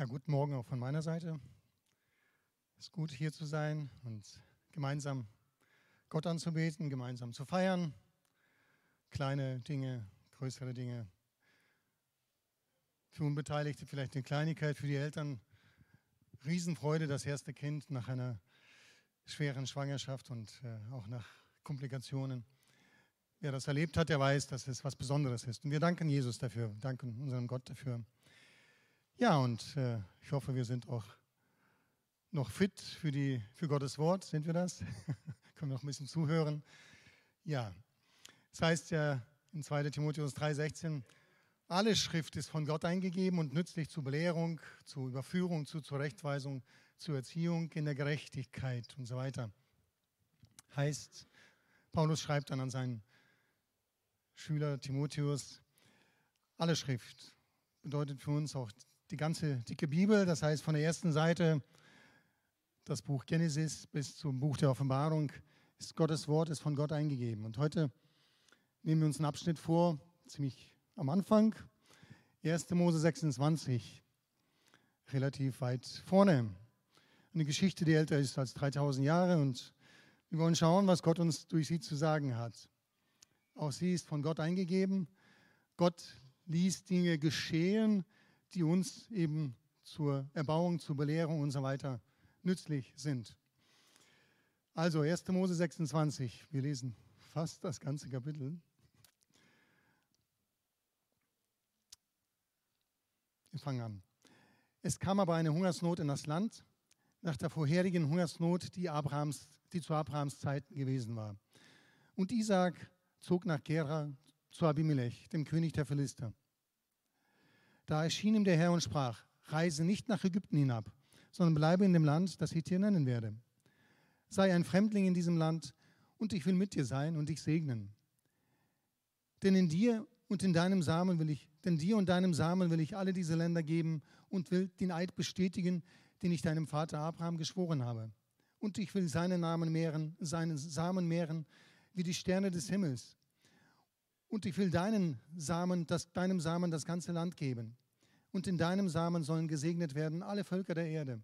Ja, guten Morgen auch von meiner Seite. Es ist gut, hier zu sein und gemeinsam Gott anzubeten, gemeinsam zu feiern. Kleine Dinge, größere Dinge. Für Unbeteiligte vielleicht eine Kleinigkeit, für die Eltern Riesenfreude, das erste Kind nach einer schweren Schwangerschaft und äh, auch nach Komplikationen. Wer das erlebt hat, der weiß, dass es was Besonderes ist. Und wir danken Jesus dafür, danken unserem Gott dafür. Ja, und äh, ich hoffe, wir sind auch noch fit für, die, für Gottes Wort. Sind wir das? Können wir noch ein bisschen zuhören? Ja, das heißt ja in 2 Timotheus 3,16, alle Schrift ist von Gott eingegeben und nützlich zur Belehrung, zur Überführung, zur Zurechtweisung, zur Erziehung in der Gerechtigkeit und so weiter. Heißt, Paulus schreibt dann an seinen Schüler Timotheus, alle Schrift bedeutet für uns auch die ganze dicke Bibel, das heißt von der ersten Seite das Buch Genesis bis zum Buch der Offenbarung ist Gottes Wort, ist von Gott eingegeben. Und heute nehmen wir uns einen Abschnitt vor, ziemlich am Anfang, 1. Mose 26, relativ weit vorne. Eine Geschichte, die älter ist als 3000 Jahre und wir wollen schauen, was Gott uns durch sie zu sagen hat. Auch sie ist von Gott eingegeben. Gott ließ Dinge geschehen, die uns eben zur Erbauung, zur Belehrung und so weiter nützlich sind. Also 1. Mose 26, wir lesen fast das ganze Kapitel. Wir fangen an. Es kam aber eine Hungersnot in das Land nach der vorherigen Hungersnot, die, Abrahams, die zu Abrahams Zeiten gewesen war. Und Isaac zog nach Gera zu Abimelech, dem König der Philister. Da erschien ihm der Herr und sprach, reise nicht nach Ägypten hinab, sondern bleibe in dem Land, das ich dir nennen werde. Sei ein Fremdling in diesem Land, und ich will mit dir sein und dich segnen. Denn in dir und in deinem Samen will ich, denn dir und deinem Samen will ich alle diese Länder geben und will den Eid bestätigen, den ich deinem Vater Abraham geschworen habe. Und ich will seinen Namen mehren, seinen Samen mehren, wie die Sterne des Himmels. Und ich will deinen Samen, das, deinem Samen das ganze Land geben und in deinem Samen sollen gesegnet werden alle Völker der Erde,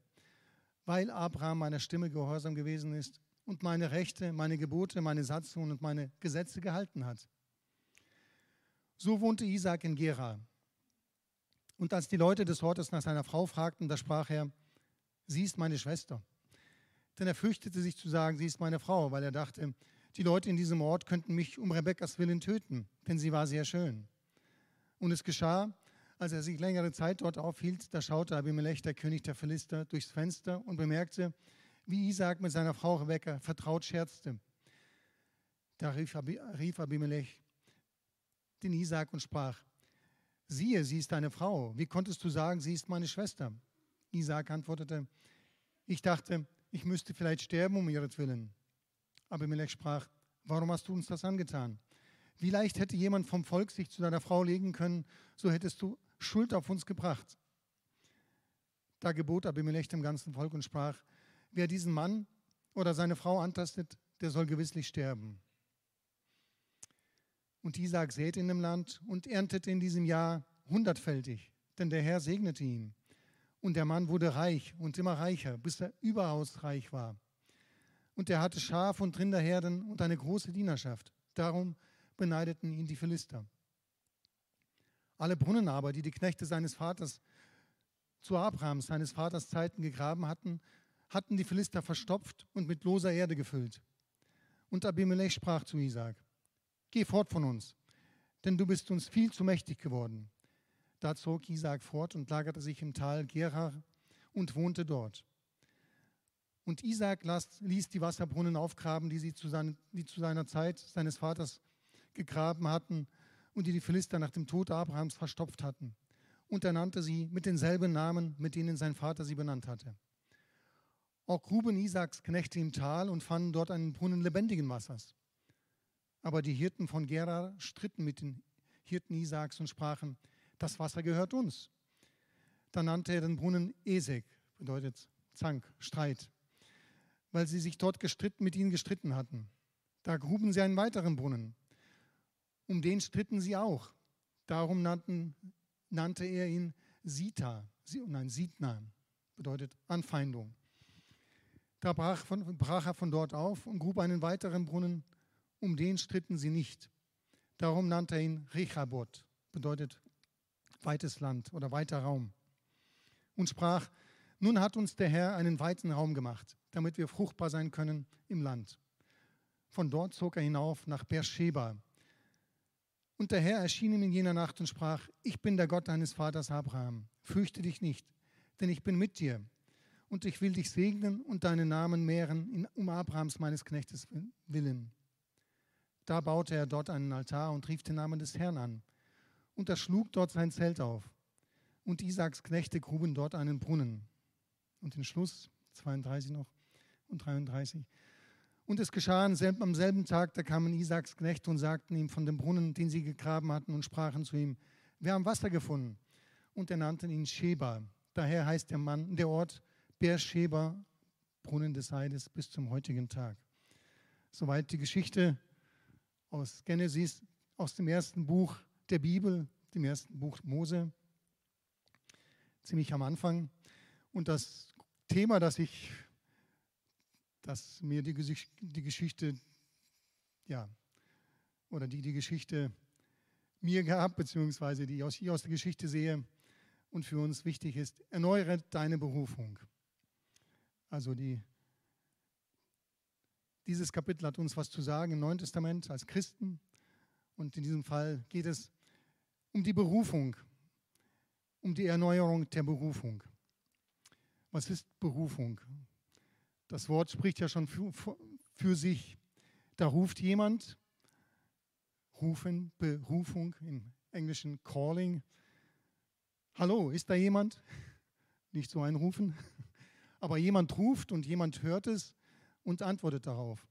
weil Abraham meiner Stimme gehorsam gewesen ist und meine Rechte, meine Gebote, meine Satzungen und meine Gesetze gehalten hat. So wohnte Isaac in Gera. Und als die Leute des Ortes nach seiner Frau fragten, da sprach er, sie ist meine Schwester. Denn er fürchtete sich zu sagen, sie ist meine Frau, weil er dachte, die Leute in diesem Ort könnten mich um Rebekkas Willen töten, denn sie war sehr schön. Und es geschah, als er sich längere Zeit dort aufhielt, da schaute Abimelech, der König der Philister, durchs Fenster und bemerkte, wie Isaac mit seiner Frau Rebekka vertraut scherzte. Da rief, Abimelech den Isaac und sprach, siehe, sie ist deine Frau. Wie konntest du sagen, sie ist meine Schwester? Isaac antwortete, ich dachte, ich müsste vielleicht sterben um ihretwillen. Abimelech sprach, warum hast du uns das angetan? Wie leicht hätte jemand vom Volk sich zu deiner Frau legen können, so hättest du Schuld auf uns gebracht. Da gebot Abimelech dem ganzen Volk und sprach, wer diesen Mann oder seine Frau antastet, der soll gewisslich sterben. Und Isaac säte in dem Land und erntete in diesem Jahr hundertfältig, denn der Herr segnete ihn. Und der Mann wurde reich und immer reicher, bis er überaus reich war. Und er hatte Schaf- und Rinderherden und eine große Dienerschaft. Darum beneideten ihn die Philister. Alle Brunnen aber, die die Knechte seines Vaters zu Abrahams, seines Vaters Zeiten gegraben hatten, hatten die Philister verstopft und mit loser Erde gefüllt. Und Abimelech sprach zu Isaac, Geh fort von uns, denn du bist uns viel zu mächtig geworden. Da zog Isaac fort und lagerte sich im Tal Gerar und wohnte dort. Und Isaac ließ die Wasserbrunnen aufgraben, die, sie zu seiner Zeit seines Vaters gegraben hatten und die die Philister nach dem Tod Abrahams verstopft hatten. Und er nannte sie mit denselben Namen, mit denen sein Vater sie benannt hatte. Auch gruben Isaaks Knechte im Tal und fanden dort einen Brunnen lebendigen Wassers. Aber die Hirten von Gera stritten mit den Hirten Isaaks und sprachen, das Wasser gehört uns. Da nannte er den Brunnen Esek, bedeutet Zank, Streit, weil sie sich dort gestritten, mit ihnen gestritten hatten. Da gruben sie einen weiteren Brunnen, um den stritten sie auch. Darum nannten, nannte er ihn Sita, nein, Sidna, bedeutet Anfeindung. Da brach, von, brach er von dort auf und grub einen weiteren Brunnen, um den stritten sie nicht. Darum nannte er ihn Rechabot, bedeutet weites Land oder weiter Raum. Und sprach, nun hat uns der Herr einen weiten Raum gemacht, damit wir fruchtbar sein können im Land. Von dort zog er hinauf nach Beersheba. Und der Herr erschien ihm in jener Nacht und sprach, ich bin der Gott deines Vaters Abraham, fürchte dich nicht, denn ich bin mit dir. Und ich will dich segnen und deinen Namen mehren um Abrahams meines Knechtes willen. Da baute er dort einen Altar und rief den Namen des Herrn an. Und er schlug dort sein Zelt auf. Und Isaaks Knechte gruben dort einen Brunnen. Und den Schluss, 32 noch und 33. Und es geschah am selben Tag, da kamen Isaaks Knechte und sagten ihm von dem Brunnen, den sie gegraben hatten, und sprachen zu ihm: Wir haben Wasser gefunden. Und er nannten ihn Sheba. Daher heißt der Mann, der Ort Beersheba, Brunnen des Heides, bis zum heutigen Tag. Soweit die Geschichte aus Genesis, aus dem ersten Buch der Bibel, dem ersten Buch Mose, ziemlich am Anfang. Und das Thema, das ich, das mir die, die Geschichte, ja, oder die die Geschichte mir gab, beziehungsweise die ich aus der Geschichte sehe und für uns wichtig ist, erneuere deine Berufung. Also die, dieses Kapitel hat uns was zu sagen im Neuen Testament als Christen. Und in diesem Fall geht es um die Berufung, um die Erneuerung der Berufung. Was ist Berufung? Das Wort spricht ja schon für, für sich. Da ruft jemand, rufen, Berufung, im Englischen Calling. Hallo, ist da jemand? Nicht so ein Rufen, aber jemand ruft und jemand hört es und antwortet darauf.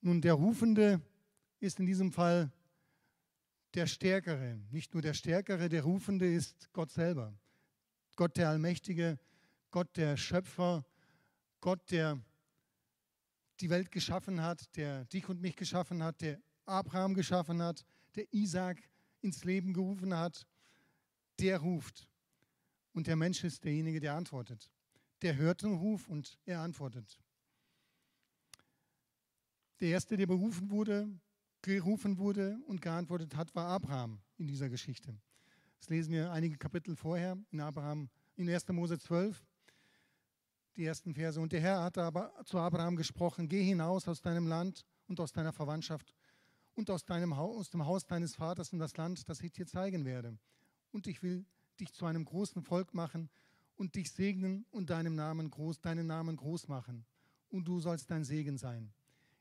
Nun, der Rufende ist in diesem Fall der Stärkere. Nicht nur der Stärkere, der Rufende ist Gott selber. Gott der Allmächtige, Gott der Schöpfer, Gott, der die Welt geschaffen hat, der dich und mich geschaffen hat, der Abraham geschaffen hat, der Isaac ins Leben gerufen hat, der ruft. Und der Mensch ist derjenige, der antwortet. Der hört den Ruf und er antwortet. Der erste, der berufen wurde, gerufen wurde und geantwortet hat, war Abraham in dieser Geschichte. Das lesen wir einige Kapitel vorher in Abraham, in 1. Mose 12, die ersten Verse. Und der Herr hatte aber zu Abraham gesprochen: Geh hinaus aus deinem Land und aus deiner Verwandtschaft und aus, deinem Haus, aus dem Haus deines Vaters in das Land, das ich dir zeigen werde. Und ich will dich zu einem großen Volk machen und dich segnen und deinen Namen groß, deinen Namen groß machen. Und du sollst dein Segen sein.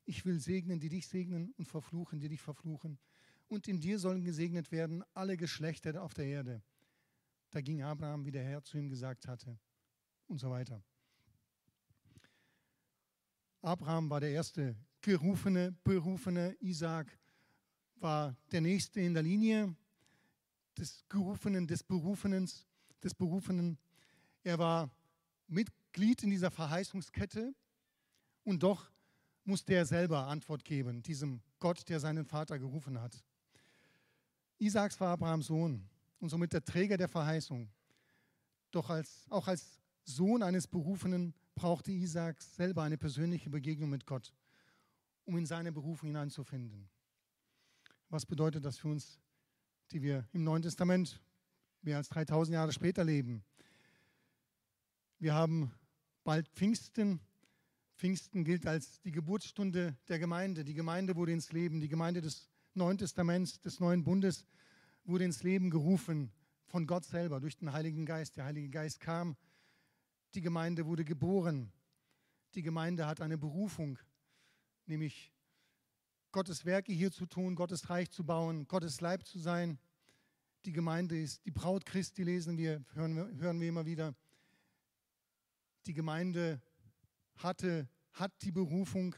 Ich will segnen, die dich segnen und verfluchen, die dich verfluchen. Und in dir sollen gesegnet werden alle Geschlechter auf der Erde. Da ging Abraham, wie der Herr zu ihm gesagt hatte. Und so weiter. Abraham war der erste gerufene, berufene. Isaac war der nächste in der Linie des Gerufenen, des Berufenen, des Berufenen. Er war Mitglied in dieser Verheißungskette und doch musste er selber Antwort geben, diesem Gott, der seinen Vater gerufen hat. Isaaks war Abrahams Sohn und somit der Träger der Verheißung. Doch als, auch als Sohn eines Berufenen brauchte Isaak selber eine persönliche Begegnung mit Gott, um in seine Berufung hineinzufinden. Was bedeutet das für uns, die wir im Neuen Testament mehr als 3000 Jahre später leben? Wir haben bald Pfingsten Pfingsten gilt als die Geburtsstunde der Gemeinde. Die Gemeinde wurde ins Leben, die Gemeinde des Neuen Testaments, des Neuen Bundes wurde ins Leben gerufen von Gott selber durch den Heiligen Geist. Der Heilige Geist kam, die Gemeinde wurde geboren. Die Gemeinde hat eine Berufung, nämlich Gottes Werke hier zu tun, Gottes Reich zu bauen, Gottes Leib zu sein. Die Gemeinde ist die Braut Christi, lesen wir, hören wir, hören wir immer wieder. Die Gemeinde hatte, hat die Berufung,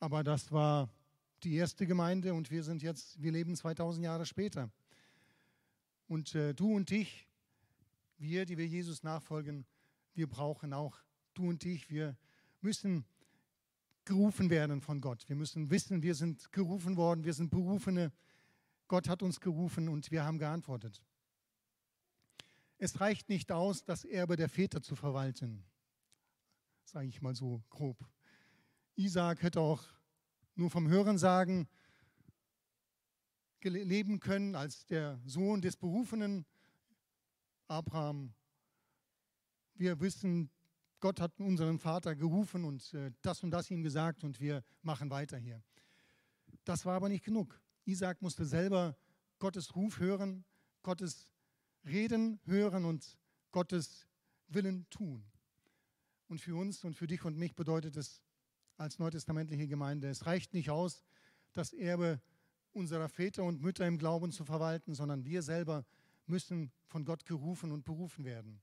aber das war die erste Gemeinde und wir sind jetzt, wir leben 2000 Jahre später. Und äh, du und ich, wir, die wir Jesus nachfolgen, wir brauchen auch du und ich, wir müssen gerufen werden von Gott. Wir müssen wissen, wir sind gerufen worden, wir sind Berufene. Gott hat uns gerufen und wir haben geantwortet. es reicht nicht aus, das Erbe der Väter zu verwalten, sage ich mal so grob. Isaac hätte auch nur vom Hörensagen leben können als der Sohn des Berufenen. Abraham, wir wissen, Gott hat unseren Vater gerufen und äh, das und das ihm gesagt und wir machen weiter hier. Das war aber nicht genug. Isaac musste selber Gottes Ruf hören, Gottes Reden hören und Gottes Willen tun. Und für uns und für dich und mich bedeutet es als neutestamentliche Gemeinde, es reicht nicht aus, das Erbe unserer Väter und Mütter im Glauben zu verwalten, sondern wir selber müssen von Gott gerufen und berufen werden.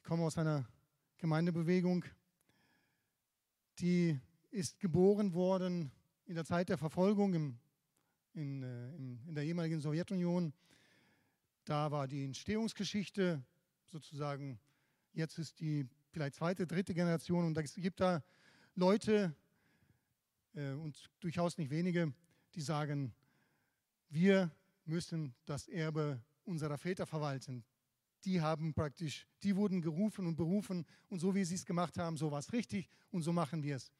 Ich komme aus einer Gemeindebewegung, die ist geboren worden in der Zeit der Verfolgung im, in, äh, in der ehemaligen Sowjetunion. Da war die Entstehungsgeschichte sozusagen, jetzt ist die vielleicht zweite, dritte Generation und es gibt da Leute äh, und durchaus nicht wenige, die sagen, wir müssen das Erbe unserer Väter verwalten. Die haben praktisch, die wurden gerufen und berufen und so wie sie es gemacht haben, so war es richtig und so machen wir es.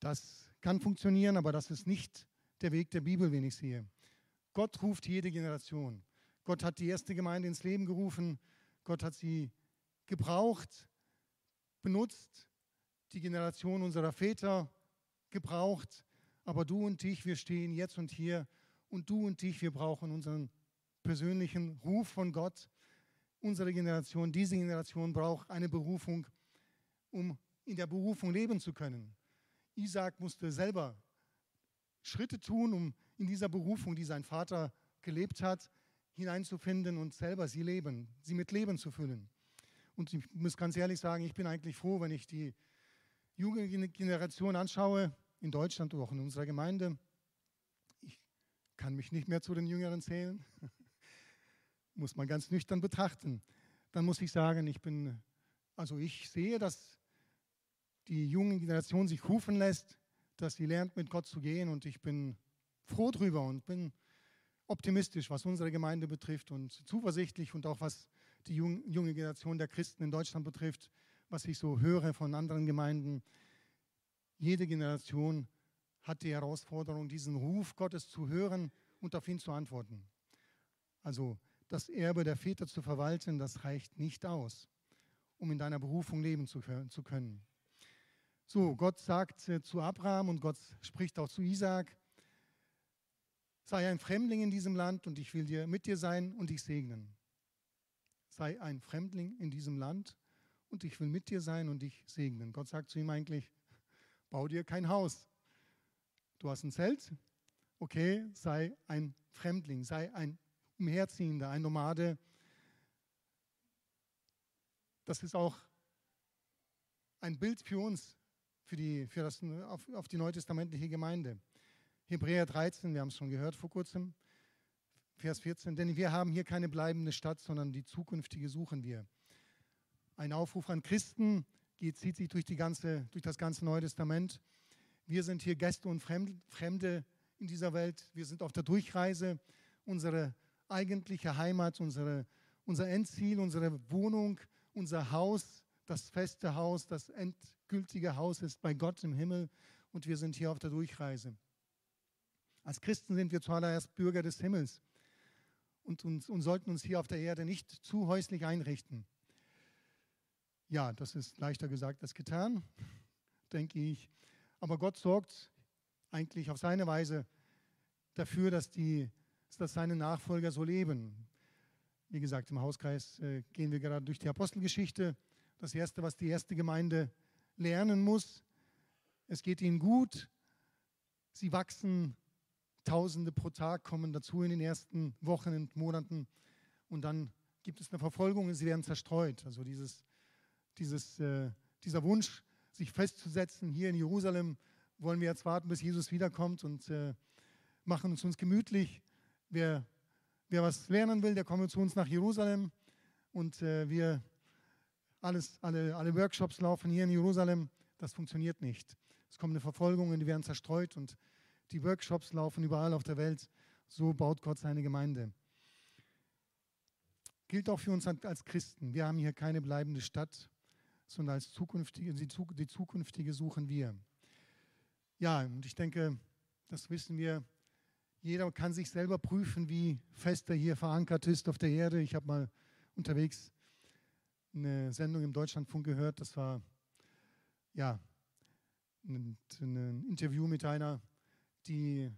Das kann funktionieren, aber das ist nicht der Weg der Bibel, den ich sehe. Gott ruft jede Generation. Gott hat die erste Gemeinde ins Leben gerufen. Gott hat sie gebraucht, benutzt, die Generation unserer Väter gebraucht, aber du und ich, wir stehen jetzt und hier und du und ich, wir brauchen unseren persönlichen Ruf von Gott. Unsere Generation, diese Generation braucht eine Berufung, um in der Berufung leben zu können. Isaac musste selber Schritte tun, um in dieser Berufung, die sein Vater gelebt hat, hineinzufinden und selber sie leben, sie mit Leben zu füllen. Und ich muss ganz ehrlich sagen, ich bin eigentlich froh, wenn ich die junge Generation anschaue, in Deutschland oder auch in unserer Gemeinde. Ich kann mich nicht mehr zu den Jüngeren zählen, muss man ganz nüchtern betrachten. Dann muss ich sagen, ich bin, also ich sehe, dass die junge Generation sich rufen lässt, dass sie lernt, mit Gott zu gehen und ich bin froh drüber und bin optimistisch, was unsere Gemeinde betrifft und zuversichtlich und auch was die junge Generation der Christen in Deutschland betrifft, was ich so höre von anderen Gemeinden. Jede Generation hat die Herausforderung, diesen Ruf Gottes zu hören und auf ihn zu antworten. Also das Erbe der Väter zu verwalten, das reicht nicht aus, um in deiner Berufung leben zu können. So, Gott sagt äh, zu Abraham und Gott spricht auch zu Isaak, sei ein Fremdling in diesem Land und ich will dir mit dir sein und dich segnen. Sei ein Fremdling in diesem Land und ich will mit dir sein und dich segnen. Gott sagt zu ihm eigentlich, bau dir kein Haus. Du hast ein Zelt, okay, sei ein Fremdling, sei ein Umherziehender, ein Nomade. Das ist auch ein Bild für uns, für die, für das, auf, auf die neutestamentliche Gemeinde. Hebräer 13, wir haben es schon gehört vor kurzem, Vers 14, denn wir haben hier keine bleibende Stadt, sondern die zukünftige suchen wir. Ein Aufruf an Christen, geht, zieht sich durch, die ganze, durch das ganze Neue Testament. Wir sind hier Gäste und Fremde in dieser Welt. Wir sind auf der Durchreise. Unsere eigentliche Heimat, unsere, unser Endziel, unsere Wohnung, unser Haus, das feste Haus, das endgültige Haus ist bei Gott im Himmel und wir sind hier auf der Durchreise. Als Christen sind wir zuallererst Bürger des Himmels und, uns, und sollten uns hier auf der Erde nicht zu häuslich einrichten. Ja, das ist leichter gesagt als getan, denke ich. Aber Gott sorgt eigentlich auf seine Weise dafür, dass, die, dass seine Nachfolger so leben. Wie gesagt, im Hauskreis äh, gehen wir gerade durch die Apostelgeschichte. Das Erste, was die erste Gemeinde lernen muss, es geht ihnen gut, sie wachsen, Tausende pro Tag kommen dazu in den ersten Wochen und Monaten und dann gibt es eine Verfolgung und sie werden zerstreut. Also dieses dieses, äh, dieser Wunsch, sich festzusetzen hier in Jerusalem, wollen wir jetzt warten, bis Jesus wiederkommt und äh, machen es uns gemütlich. Wer, wer was lernen will, der komme zu uns nach Jerusalem und äh, wir alles, alle, alle Workshops laufen hier in Jerusalem. Das funktioniert nicht. Es kommt eine Verfolgung und die werden zerstreut und die Workshops laufen überall auf der Welt. So baut Gott seine Gemeinde. gilt auch für uns als Christen. Wir haben hier keine bleibende Stadt, sondern als zukünftige, die zukünftige suchen wir. Ja, und ich denke, das wissen wir. Jeder kann sich selber prüfen, wie fest er hier verankert ist auf der Erde. Ich habe mal unterwegs eine Sendung im Deutschlandfunk gehört. Das war ja ein, ein Interview mit einer, die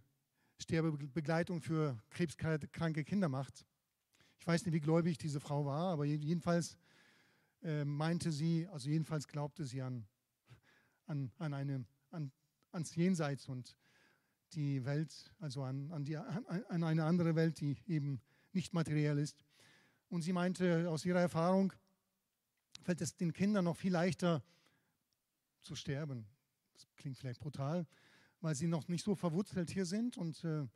Sterbebegleitung für krebskranke Kinder macht. Ich weiß nicht, wie gläubig diese Frau war, aber jedenfalls äh, meinte sie, also jedenfalls glaubte sie an, an, an, eine, an ans Jenseits und die Welt, also an, an, die, an eine andere Welt, die eben nicht materiell ist. Und sie meinte, aus ihrer Erfahrung fällt es den Kindern noch viel leichter zu sterben. Das klingt vielleicht brutal, weil sie noch nicht so verwurzelt hier sind und äh,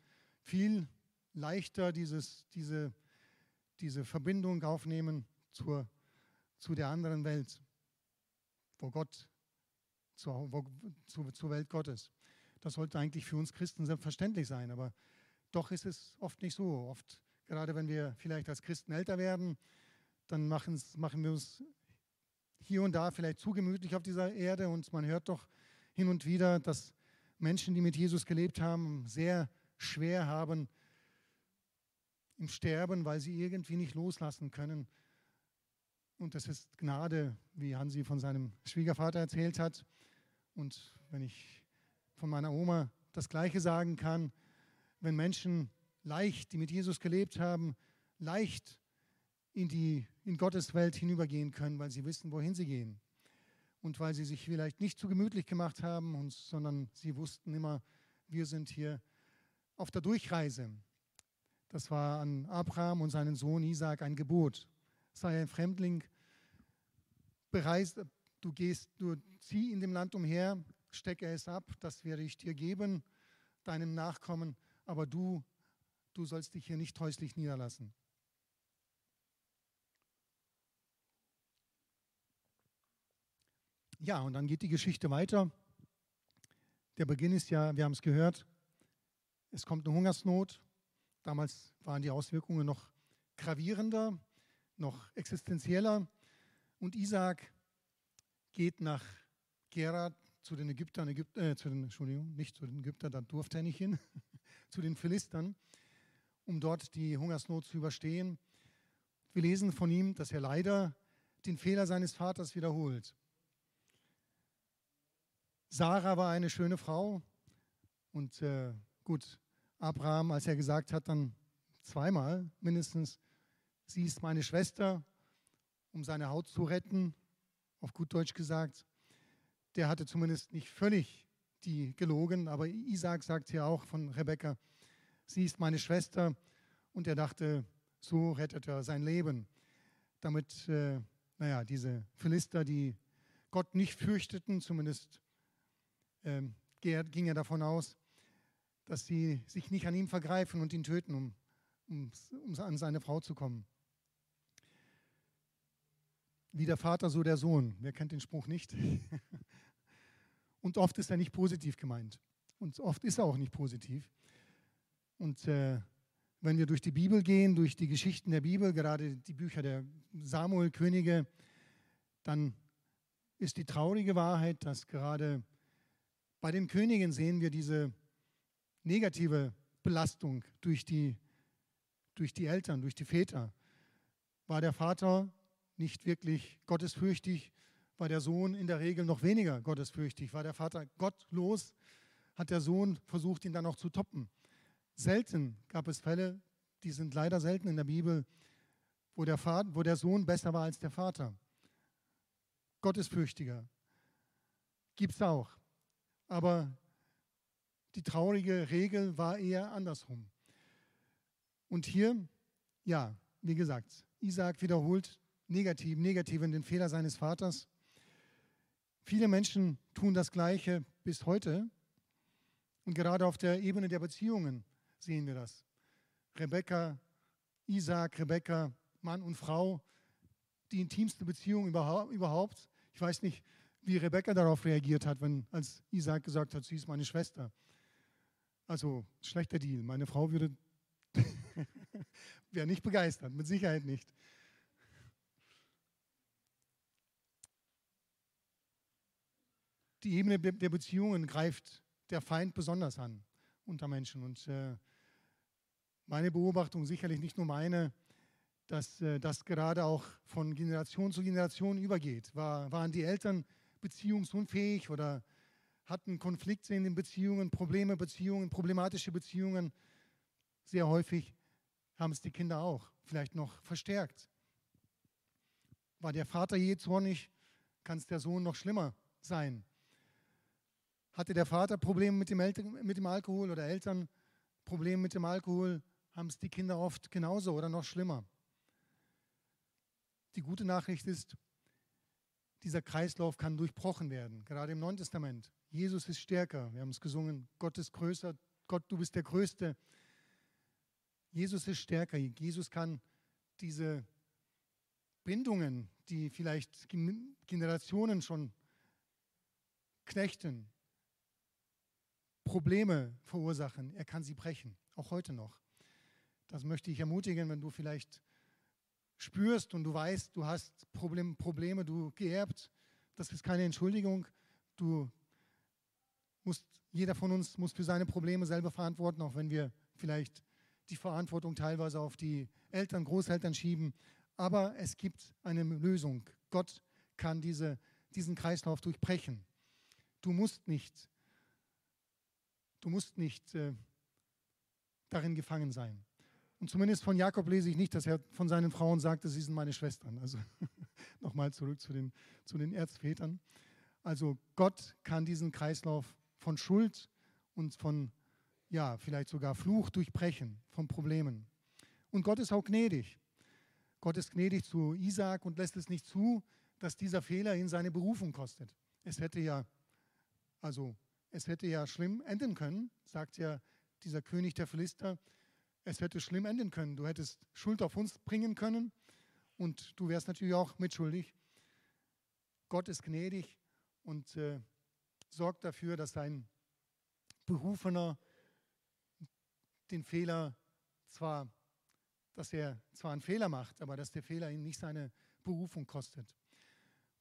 viel leichter dieses, diese, diese Verbindung aufnehmen zur, zu der anderen Welt, wo Gott zur, wo, zu, zur Welt Gottes. Das sollte eigentlich für uns Christen selbstverständlich sein, aber doch ist es oft nicht so. Oft, gerade wenn wir vielleicht als Christen älter werden, dann machen wir uns hier und da vielleicht zu gemütlich auf dieser Erde und man hört doch hin und wieder, dass Menschen, die mit Jesus gelebt haben, sehr schwer haben im Sterben, weil sie irgendwie nicht loslassen können. Und das ist Gnade, wie Hansi von seinem Schwiegervater erzählt hat. Und wenn ich von meiner Oma das Gleiche sagen kann, wenn Menschen leicht, die mit Jesus gelebt haben, leicht in die in Gottes Welt hinübergehen können, weil sie wissen, wohin sie gehen. Und weil sie sich vielleicht nicht zu gemütlich gemacht haben, und, sondern sie wussten immer, wir sind hier auf der Durchreise. Das war an Abraham und seinen Sohn Isaac ein Gebot. Sei ein Fremdling, bereist, du gehst, du zieh in dem Land umher, stecke es ab, das werde ich dir geben, deinem Nachkommen, aber du, du sollst dich hier nicht häuslich niederlassen. Ja, und dann geht die Geschichte weiter. Der Beginn ist ja, wir haben es gehört, es kommt eine Hungersnot. Damals waren die Auswirkungen noch gravierender, noch existenzieller. Und Isaac geht nach Gerar zu den Ägyptern, Ägypt, äh, zu den, Entschuldigung, nicht zu den Ägyptern, da durfte er nicht hin, zu den Philistern, um dort die Hungersnot zu überstehen. Wir lesen von ihm, dass er leider den Fehler seines Vaters wiederholt. Sarah war eine schöne Frau und äh, gut, Abraham, als er gesagt hat, dann zweimal mindestens, sie ist meine Schwester, um seine Haut zu retten, auf gut Deutsch gesagt, der hatte zumindest nicht völlig die gelogen, aber Isaac sagt hier auch von Rebekka, sie ist meine Schwester und er dachte, so rettet er sein Leben. Damit, äh, naja, diese Philister, die Gott nicht fürchteten, zumindest äh, ging er davon aus, dass sie sich nicht an ihm vergreifen und ihn töten, um, um, um an seine Frau zu kommen. Wie der Vater, so der Sohn. Wer kennt den Spruch nicht? Und oft ist er nicht positiv gemeint. Und oft ist er auch nicht positiv. Und äh, wenn wir durch die Bibel gehen, durch die Geschichten der Bibel, gerade die Bücher der Samuel-Könige, dann ist die traurige Wahrheit, dass gerade bei den Königen sehen wir diese negative Belastung durch die, durch die Eltern, durch die Väter. War der Vater nicht wirklich gottesfürchtig, war der Sohn in der Regel noch weniger gottesfürchtig. War der Vater gottlos, hat der Sohn versucht, ihn dann auch zu toppen. Selten gab es Fälle, die sind leider selten in der Bibel, wo der, Vater, wo der Sohn besser war als der Vater. Gottesfürchtiger. Gibt es auch. Aber die traurige Regel war eher andersrum. Und hier, ja, wie gesagt, Isaac wiederholt negativ, negativ in den Fehler seines Vaters. Viele Menschen tun das Gleiche bis heute. Und gerade auf der Ebene der Beziehungen sehen wir das. Rebecca, Isaac, Rebecca, Mann und Frau, die intimste Beziehung überhaupt. Ich weiß nicht, wie Rebecca darauf reagiert hat, wenn, als Isaac gesagt hat, sie ist meine Schwester. Also schlechter Deal. Meine Frau würde wäre nicht begeistert, mit Sicherheit nicht. Die Ebene der Beziehungen greift der Feind besonders an unter Menschen. Und äh, meine Beobachtung, sicherlich nicht nur meine, dass äh, das gerade auch von Generation zu Generation übergeht. War, waren die Eltern beziehungsunfähig oder hatten Konflikte in den Beziehungen, Probleme, Beziehungen, problematische Beziehungen? Sehr häufig haben es die Kinder auch, vielleicht noch verstärkt. War der Vater je zornig, kann es der Sohn noch schlimmer sein. Hatte der Vater Probleme mit dem, Eltern, mit dem Alkohol oder Eltern Probleme mit dem Alkohol, haben es die Kinder oft genauso oder noch schlimmer. Die gute Nachricht ist, dieser Kreislauf kann durchbrochen werden, gerade im Neuen Testament. Jesus ist stärker, wir haben es gesungen, Gott ist größer, Gott, du bist der Größte. Jesus ist stärker, Jesus kann diese Bindungen, die vielleicht Generationen schon knechten, Probleme verursachen, er kann sie brechen, auch heute noch. Das möchte ich ermutigen, wenn du vielleicht spürst und du weißt, du hast Problem, Probleme, du geerbt, das ist keine Entschuldigung. Du musst, jeder von uns muss für seine Probleme selber verantworten, auch wenn wir vielleicht die Verantwortung teilweise auf die Eltern, Großeltern schieben. Aber es gibt eine Lösung. Gott kann diese, diesen Kreislauf durchbrechen. Du musst nicht, du musst nicht äh, darin gefangen sein. Und zumindest von Jakob lese ich nicht, dass er von seinen Frauen sagte, sie sind meine Schwestern. Also nochmal zurück zu den, zu den Erzvätern. Also Gott kann diesen Kreislauf von Schuld und von, ja, vielleicht sogar Fluch durchbrechen, von Problemen. Und Gott ist auch gnädig. Gott ist gnädig zu Isaac und lässt es nicht zu, dass dieser Fehler ihn seine Berufung kostet. Es hätte ja, also es hätte ja schlimm enden können, sagt ja dieser König der Philister, es hätte schlimm enden können. Du hättest Schuld auf uns bringen können und du wärst natürlich auch mitschuldig. Gott ist gnädig und äh, sorgt dafür, dass sein Berufener den Fehler zwar, dass er zwar einen Fehler macht, aber dass der Fehler ihm nicht seine Berufung kostet.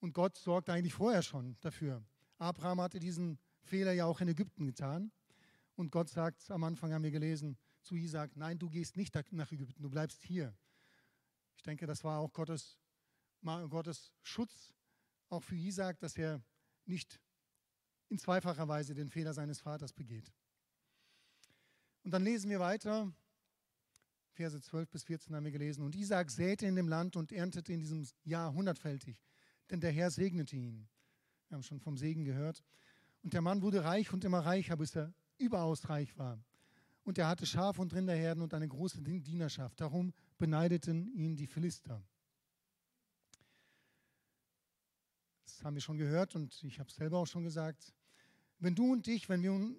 Und Gott sorgt eigentlich vorher schon dafür. Abraham hatte diesen Fehler ja auch in Ägypten getan. Und Gott sagt, am Anfang haben wir gelesen, zu Isaac, nein, du gehst nicht nach Ägypten, du bleibst hier. Ich denke, das war auch Gottes, Gottes Schutz, auch für Isaac, dass er nicht in zweifacher Weise den Fehler seines Vaters begeht. Und dann lesen wir weiter, Verse 12 bis 14 haben wir gelesen. Und Isaac säte in dem Land und erntete in diesem Jahr hundertfältig, denn der Herr segnete ihn. Wir haben schon vom Segen gehört. Und der Mann wurde reich und immer reicher, bis er überaus reich war und er hatte Schaf- und Rinderherden und eine große Dienerschaft. Darum beneideten ihn die Philister. Das haben wir schon gehört und ich habe es selber auch schon gesagt. Wenn du und ich, wenn wir in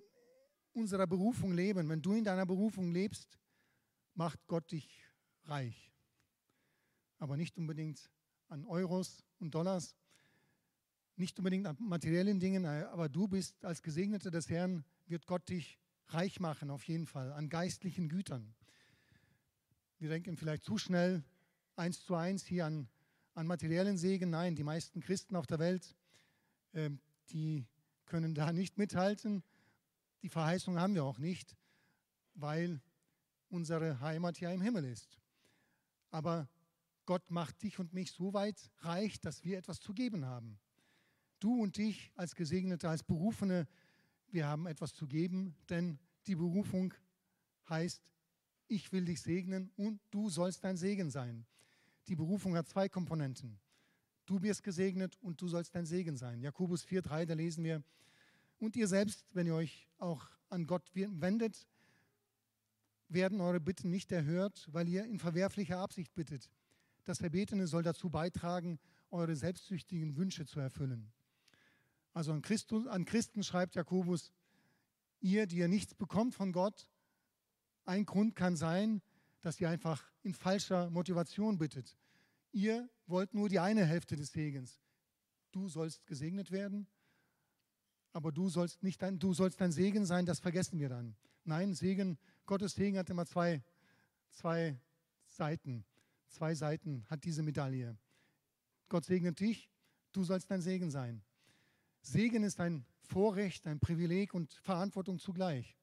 unserer Berufung leben, wenn du in deiner Berufung lebst, macht Gott dich reich. Aber nicht unbedingt an Euros und Dollars, nicht unbedingt an materiellen Dingen, aber du bist als Gesegneter des Herrn, wird Gott dich reich machen, auf jeden Fall, an geistlichen Gütern. Wir denken vielleicht zu schnell eins zu eins hier an, an materiellen Segen. Nein, die meisten Christen auf der Welt, äh, die können da nicht mithalten. Die Verheißung haben wir auch nicht, weil unsere Heimat ja im Himmel ist. Aber Gott macht dich und mich so weit reich, dass wir etwas zu geben haben. Du und ich als Gesegnete, als Berufene wir haben etwas zu geben, denn die Berufung heißt, ich will dich segnen und du sollst dein Segen sein. Die Berufung hat zwei Komponenten. Du wirst gesegnet und du sollst dein Segen sein. Jakobus 4,3, da lesen wir, und ihr selbst, wenn ihr euch auch an Gott wendet, werden eure Bitten nicht erhört, weil ihr in verwerflicher Absicht bittet. Das Erbetene soll dazu beitragen, eure selbstsüchtigen Wünsche zu erfüllen. Also an, Christus, an Christen schreibt Jakobus, ihr, die ihr nichts bekommt von Gott, ein Grund kann sein, dass ihr einfach in falscher Motivation bittet. Ihr wollt nur die eine Hälfte des Segens. Du sollst gesegnet werden, aber du sollst nicht dein, du sollst dein Segen sein, das vergessen wir dann. Nein, Segen, Gottes Segen hat immer zwei, zwei Seiten. Zwei Seiten hat diese Medaille. Gott segnet dich, du sollst dein Segen sein. Segen ist ein Vorrecht, ein Privileg und Verantwortung zugleich.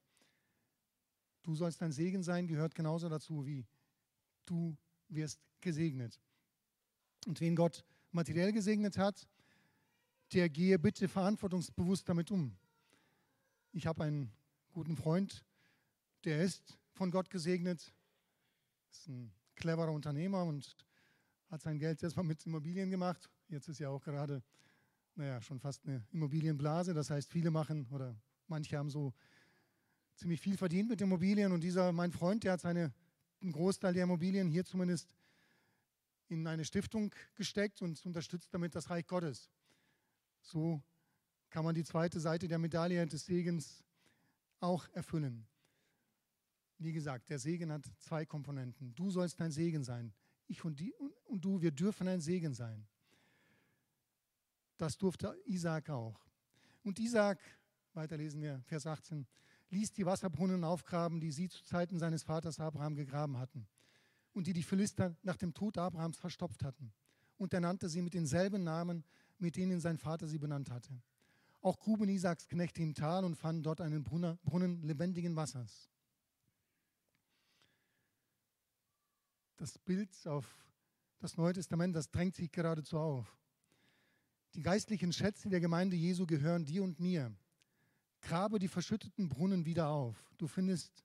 Du sollst ein Segen sein, gehört genauso dazu wie du wirst gesegnet. Und wen Gott materiell gesegnet hat, der gehe bitte verantwortungsbewusst damit um. Ich habe einen guten Freund, der ist von Gott gesegnet, ist ein cleverer Unternehmer und hat sein Geld erstmal mit Immobilien gemacht. Jetzt ist ja auch gerade, naja, schon fast eine Immobilienblase. Das heißt, viele machen oder manche haben so ziemlich viel verdient mit Immobilien. Und dieser, mein Freund, der hat seine, einen Großteil der Immobilien hier zumindest in eine Stiftung gesteckt und unterstützt damit das Reich Gottes. So kann man die zweite Seite der Medaille des Segens auch erfüllen. Wie gesagt, der Segen hat zwei Komponenten. Du sollst ein Segen sein. Ich und, die, und du, wir dürfen ein Segen sein. Das durfte Isaac auch. Und Isaac, weiter lesen wir, Vers 18, ließ die Wasserbrunnen aufgraben, die sie zu Zeiten seines Vaters Abraham gegraben hatten und die die Philister nach dem Tod Abrahams verstopft hatten. Und er nannte sie mit denselben Namen, mit denen sein Vater sie benannt hatte. Auch gruben Isaaks Knechte im Tal und fanden dort einen Brunnen lebendigen Wassers. Das Bild auf das Neue Testament, das drängt sich geradezu auf. Die geistlichen Schätze der Gemeinde Jesu gehören dir und mir. Grabe die verschütteten Brunnen wieder auf. Du findest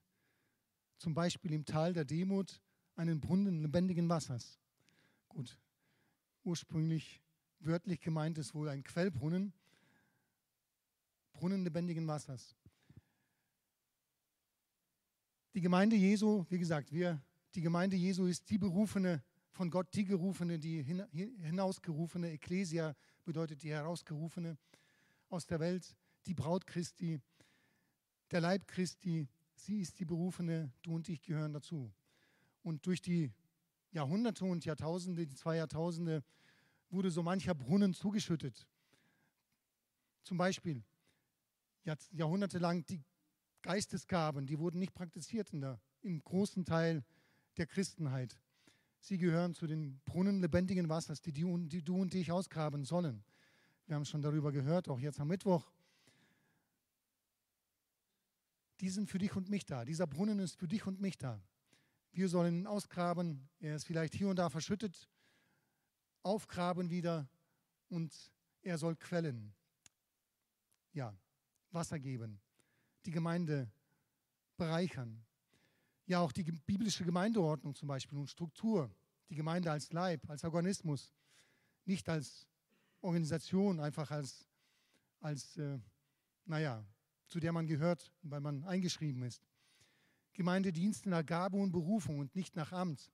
zum Beispiel im Tal der Demut einen Brunnen lebendigen Wassers. Gut, ursprünglich wörtlich gemeint ist wohl ein Quellbrunnen, Brunnen lebendigen Wassers. Die Gemeinde Jesu, wie gesagt, wir, die Gemeinde Jesu ist die berufene, von Gott die gerufene, die hinausgerufene, Ekklesia bedeutet die herausgerufene aus der Welt die Braut Christi, der Leib Christi, sie ist die Berufene, du und ich gehören dazu. Und durch die Jahrhunderte und Jahrtausende, die zwei Jahrtausende, wurde so mancher Brunnen zugeschüttet. Zum Beispiel jahrhundertelang die Geistesgaben, die wurden nicht praktiziert in der, im großen Teil der Christenheit. Sie gehören zu den Brunnen lebendigen Wassers, die, die, die du und ich ausgraben sollen. Wir haben schon darüber gehört, auch jetzt am Mittwoch die sind für dich und mich da. Dieser Brunnen ist für dich und mich da. Wir sollen ihn ausgraben. Er ist vielleicht hier und da verschüttet. Aufgraben wieder und er soll quellen. Ja, Wasser geben. Die Gemeinde bereichern. Ja, auch die biblische Gemeindeordnung zum Beispiel und Struktur. Die Gemeinde als Leib, als Organismus. Nicht als Organisation, einfach als, als äh, naja, zu der man gehört, weil man eingeschrieben ist. Gemeindedienste nach Gabe und Berufung und nicht nach Amt.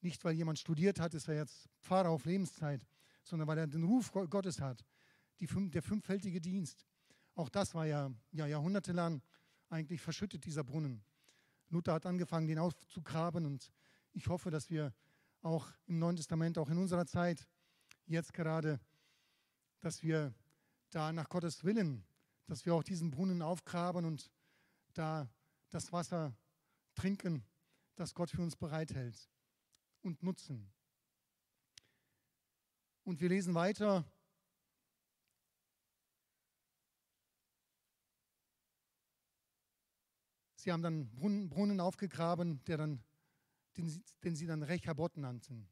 Nicht, weil jemand studiert hat, ist er jetzt Pfarrer auf Lebenszeit, sondern weil er den Ruf Gottes hat. Die, der fünffältige Dienst. Auch das war ja, ja jahrhundertelang eigentlich verschüttet, dieser Brunnen. Luther hat angefangen, den aufzugraben und ich hoffe, dass wir auch im Neuen Testament, auch in unserer Zeit, jetzt gerade, dass wir da nach Gottes Willen dass wir auch diesen Brunnen aufgraben und da das Wasser trinken, das Gott für uns bereithält und nutzen. Und wir lesen weiter. Sie haben dann Brunnen, Brunnen aufgegraben, der dann, den, den sie dann Rechabot nannten.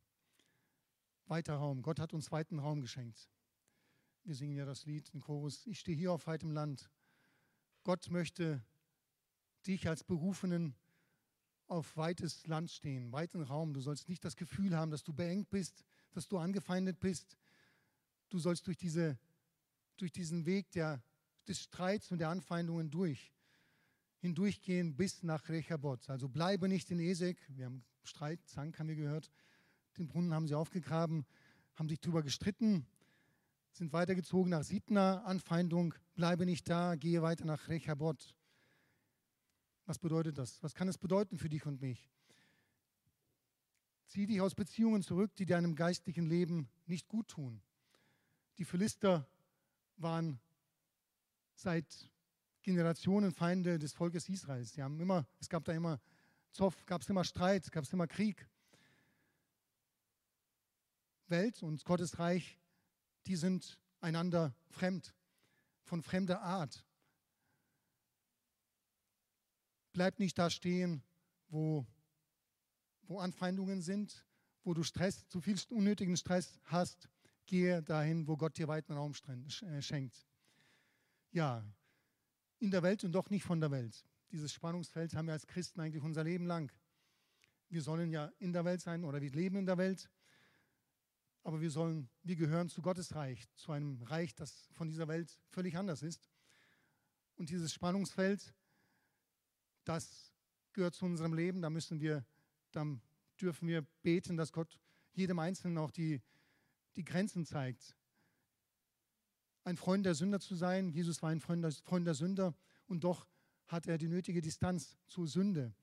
Weiter Raum. Gott hat uns weiten Raum geschenkt. Wir singen ja das Lied im Chorus, ich stehe hier auf weitem Land. Gott möchte dich als Berufenen auf weites Land stehen, weiten Raum. Du sollst nicht das Gefühl haben, dass du beengt bist, dass du angefeindet bist. Du sollst durch, diese, durch diesen Weg der, des Streits und der Anfeindungen durch, hindurchgehen bis nach Rechabot. Also bleibe nicht in Esek. Wir haben Streit, Zank haben wir gehört. Den Brunnen haben sie aufgegraben, haben sich darüber gestritten sind weitergezogen nach Sidna, Anfeindung, bleibe nicht da, gehe weiter nach Rechabot. Was bedeutet das? Was kann es bedeuten für dich und mich? Zieh dich aus Beziehungen zurück, die deinem geistlichen Leben nicht gut tun. Die Philister waren seit Generationen Feinde des Volkes Israels. Sie haben immer, es gab da immer Zoff, gab es immer Streit, gab es immer Krieg. Welt und Gottes Reich die sind einander fremd. von fremder Art. Bleib nicht da stehen, wo, wo Anfeindungen sind, wo du Stress, zu viel unnötigen Stress hast. Gehe dahin, wo Gott dir weiten Raum äh, schenkt. Ja, in der Welt und doch nicht von der Welt. Dieses Spannungsfeld haben wir als Christen eigentlich unser Leben lang. Wir sollen ja in der Welt sein oder wir leben in der Welt, aber wir sollen, wir gehören zu Gottes Reich, zu einem Reich, das von dieser Welt völlig anders ist. Und dieses Spannungsfeld, das gehört zu unserem Leben. Da müssen wir, dann dürfen wir beten, dass Gott jedem Einzelnen auch die, die Grenzen zeigt. Ein Freund der Sünder zu sein. Jesus war ein Freund der, Freund der Sünder und doch hat er die nötige Distanz zur Sünde.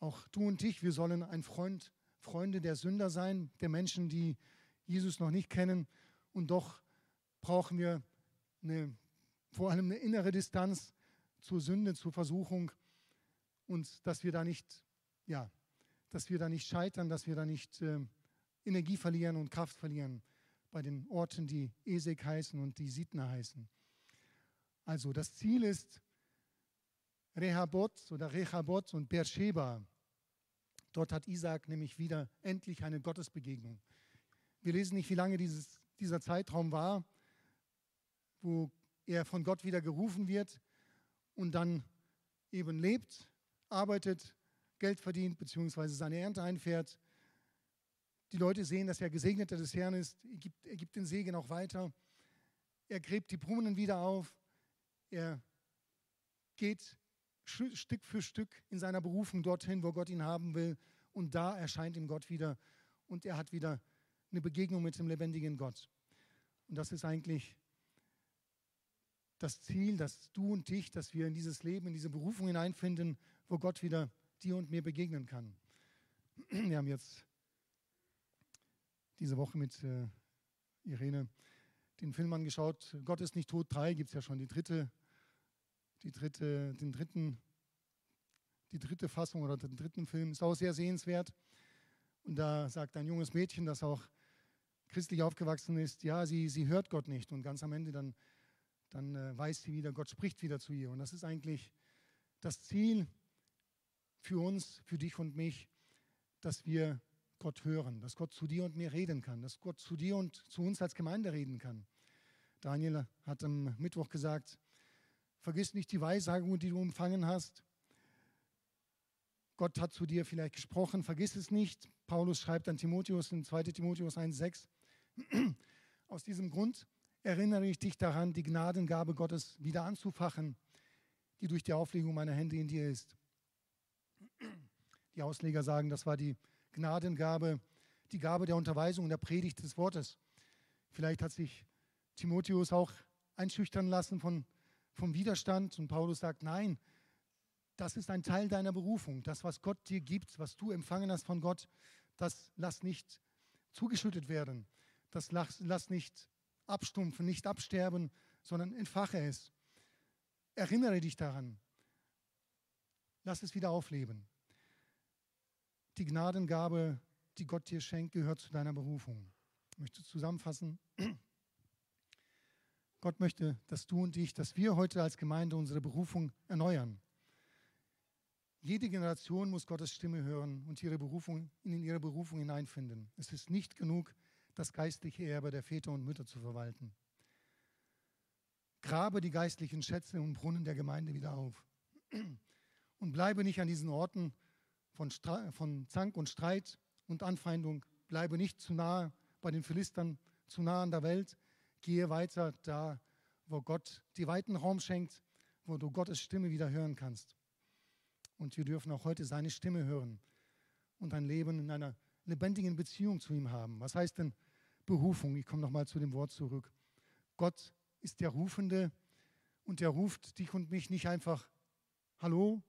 Auch du und ich, wir sollen ein Freund, Freunde der Sünder sein, der Menschen, die Jesus noch nicht kennen. Und doch brauchen wir eine, vor allem eine innere Distanz zur Sünde, zur Versuchung und dass wir da nicht, ja, dass wir da nicht scheitern, dass wir da nicht äh, Energie verlieren und Kraft verlieren bei den Orten, die Esek heißen und die Sidna heißen. Also das Ziel ist Rehabot oder Rechabot und Beersheba. Dort hat Isaac nämlich wieder endlich eine Gottesbegegnung. Wir lesen nicht, wie lange dieses, dieser Zeitraum war, wo er von Gott wieder gerufen wird und dann eben lebt, arbeitet, Geld verdient, beziehungsweise seine Ernte einfährt. Die Leute sehen, dass er Gesegneter des Herrn ist. Er gibt, er gibt den Segen auch weiter. Er gräbt die Brunnen wieder auf. Er geht Stück für Stück in seiner Berufung dorthin, wo Gott ihn haben will. Und da erscheint ihm Gott wieder und er hat wieder eine Begegnung mit dem lebendigen Gott. Und das ist eigentlich das Ziel, dass du und ich, dass wir in dieses Leben, in diese Berufung hineinfinden, wo Gott wieder dir und mir begegnen kann. Wir haben jetzt diese Woche mit äh, Irene den Film angeschaut. Gott ist nicht tot 3, gibt es ja schon die dritte, die dritte, den dritten, die dritte Fassung oder den dritten Film. Ist auch sehr sehenswert. Und da sagt ein junges Mädchen, das auch christlich aufgewachsen ist, ja, sie, sie hört Gott nicht. Und ganz am Ende dann, dann äh, weiß sie wieder, Gott spricht wieder zu ihr. Und das ist eigentlich das Ziel für uns, für dich und mich, dass wir Gott hören, dass Gott zu dir und mir reden kann, dass Gott zu dir und zu uns als Gemeinde reden kann. Daniel hat am Mittwoch gesagt, vergiss nicht die Weissagung, die du empfangen hast. Gott hat zu dir vielleicht gesprochen, vergiss es nicht. Paulus schreibt an Timotheus in 2 Timotheus 1,6. Aus diesem Grund erinnere ich dich daran, die Gnadengabe Gottes wieder anzufachen, die durch die Auflegung meiner Hände in dir ist. Die Ausleger sagen, das war die Gnadengabe, die Gabe der Unterweisung und der Predigt des Wortes. Vielleicht hat sich Timotheus auch einschüchtern lassen von, vom Widerstand und Paulus sagt, nein, das ist ein Teil deiner Berufung. Das, was Gott dir gibt, was du empfangen hast von Gott, das lass nicht zugeschüttet werden. Das lass, lass nicht abstumpfen, nicht absterben, sondern entfache es. Erinnere dich daran. Lass es wieder aufleben. Die Gnadengabe, die Gott dir schenkt, gehört zu deiner Berufung. Ich möchte zusammenfassen. Gott möchte, dass du und ich, dass wir heute als Gemeinde unsere Berufung erneuern. Jede Generation muss Gottes Stimme hören und ihre Berufung, in ihre Berufung hineinfinden. Es ist nicht genug, das geistliche Erbe der Väter und Mütter zu verwalten. Grabe die geistlichen Schätze und Brunnen der Gemeinde wieder auf. Und bleibe nicht an diesen Orten von, von Zank und Streit und Anfeindung. Bleibe nicht zu nah bei den Philistern, zu nah an der Welt. Gehe weiter da, wo Gott dir weiten Raum schenkt, wo du Gottes Stimme wieder hören kannst. Und wir dürfen auch heute seine Stimme hören und ein Leben in einer lebendigen Beziehung zu ihm haben. Was heißt denn Berufung? Ich komme nochmal zu dem Wort zurück. Gott ist der Rufende und er ruft dich und mich nicht einfach, hallo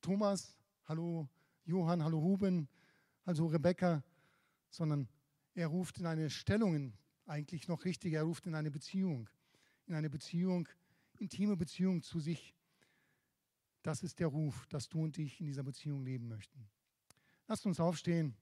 Thomas, hallo Johann, hallo Ruben, hallo Rebecca, sondern er ruft in eine Stellung, eigentlich noch richtig, er ruft in eine Beziehung, in eine Beziehung, intime Beziehung zu sich das ist der Ruf, dass du und ich in dieser Beziehung leben möchten. Lasst uns aufstehen.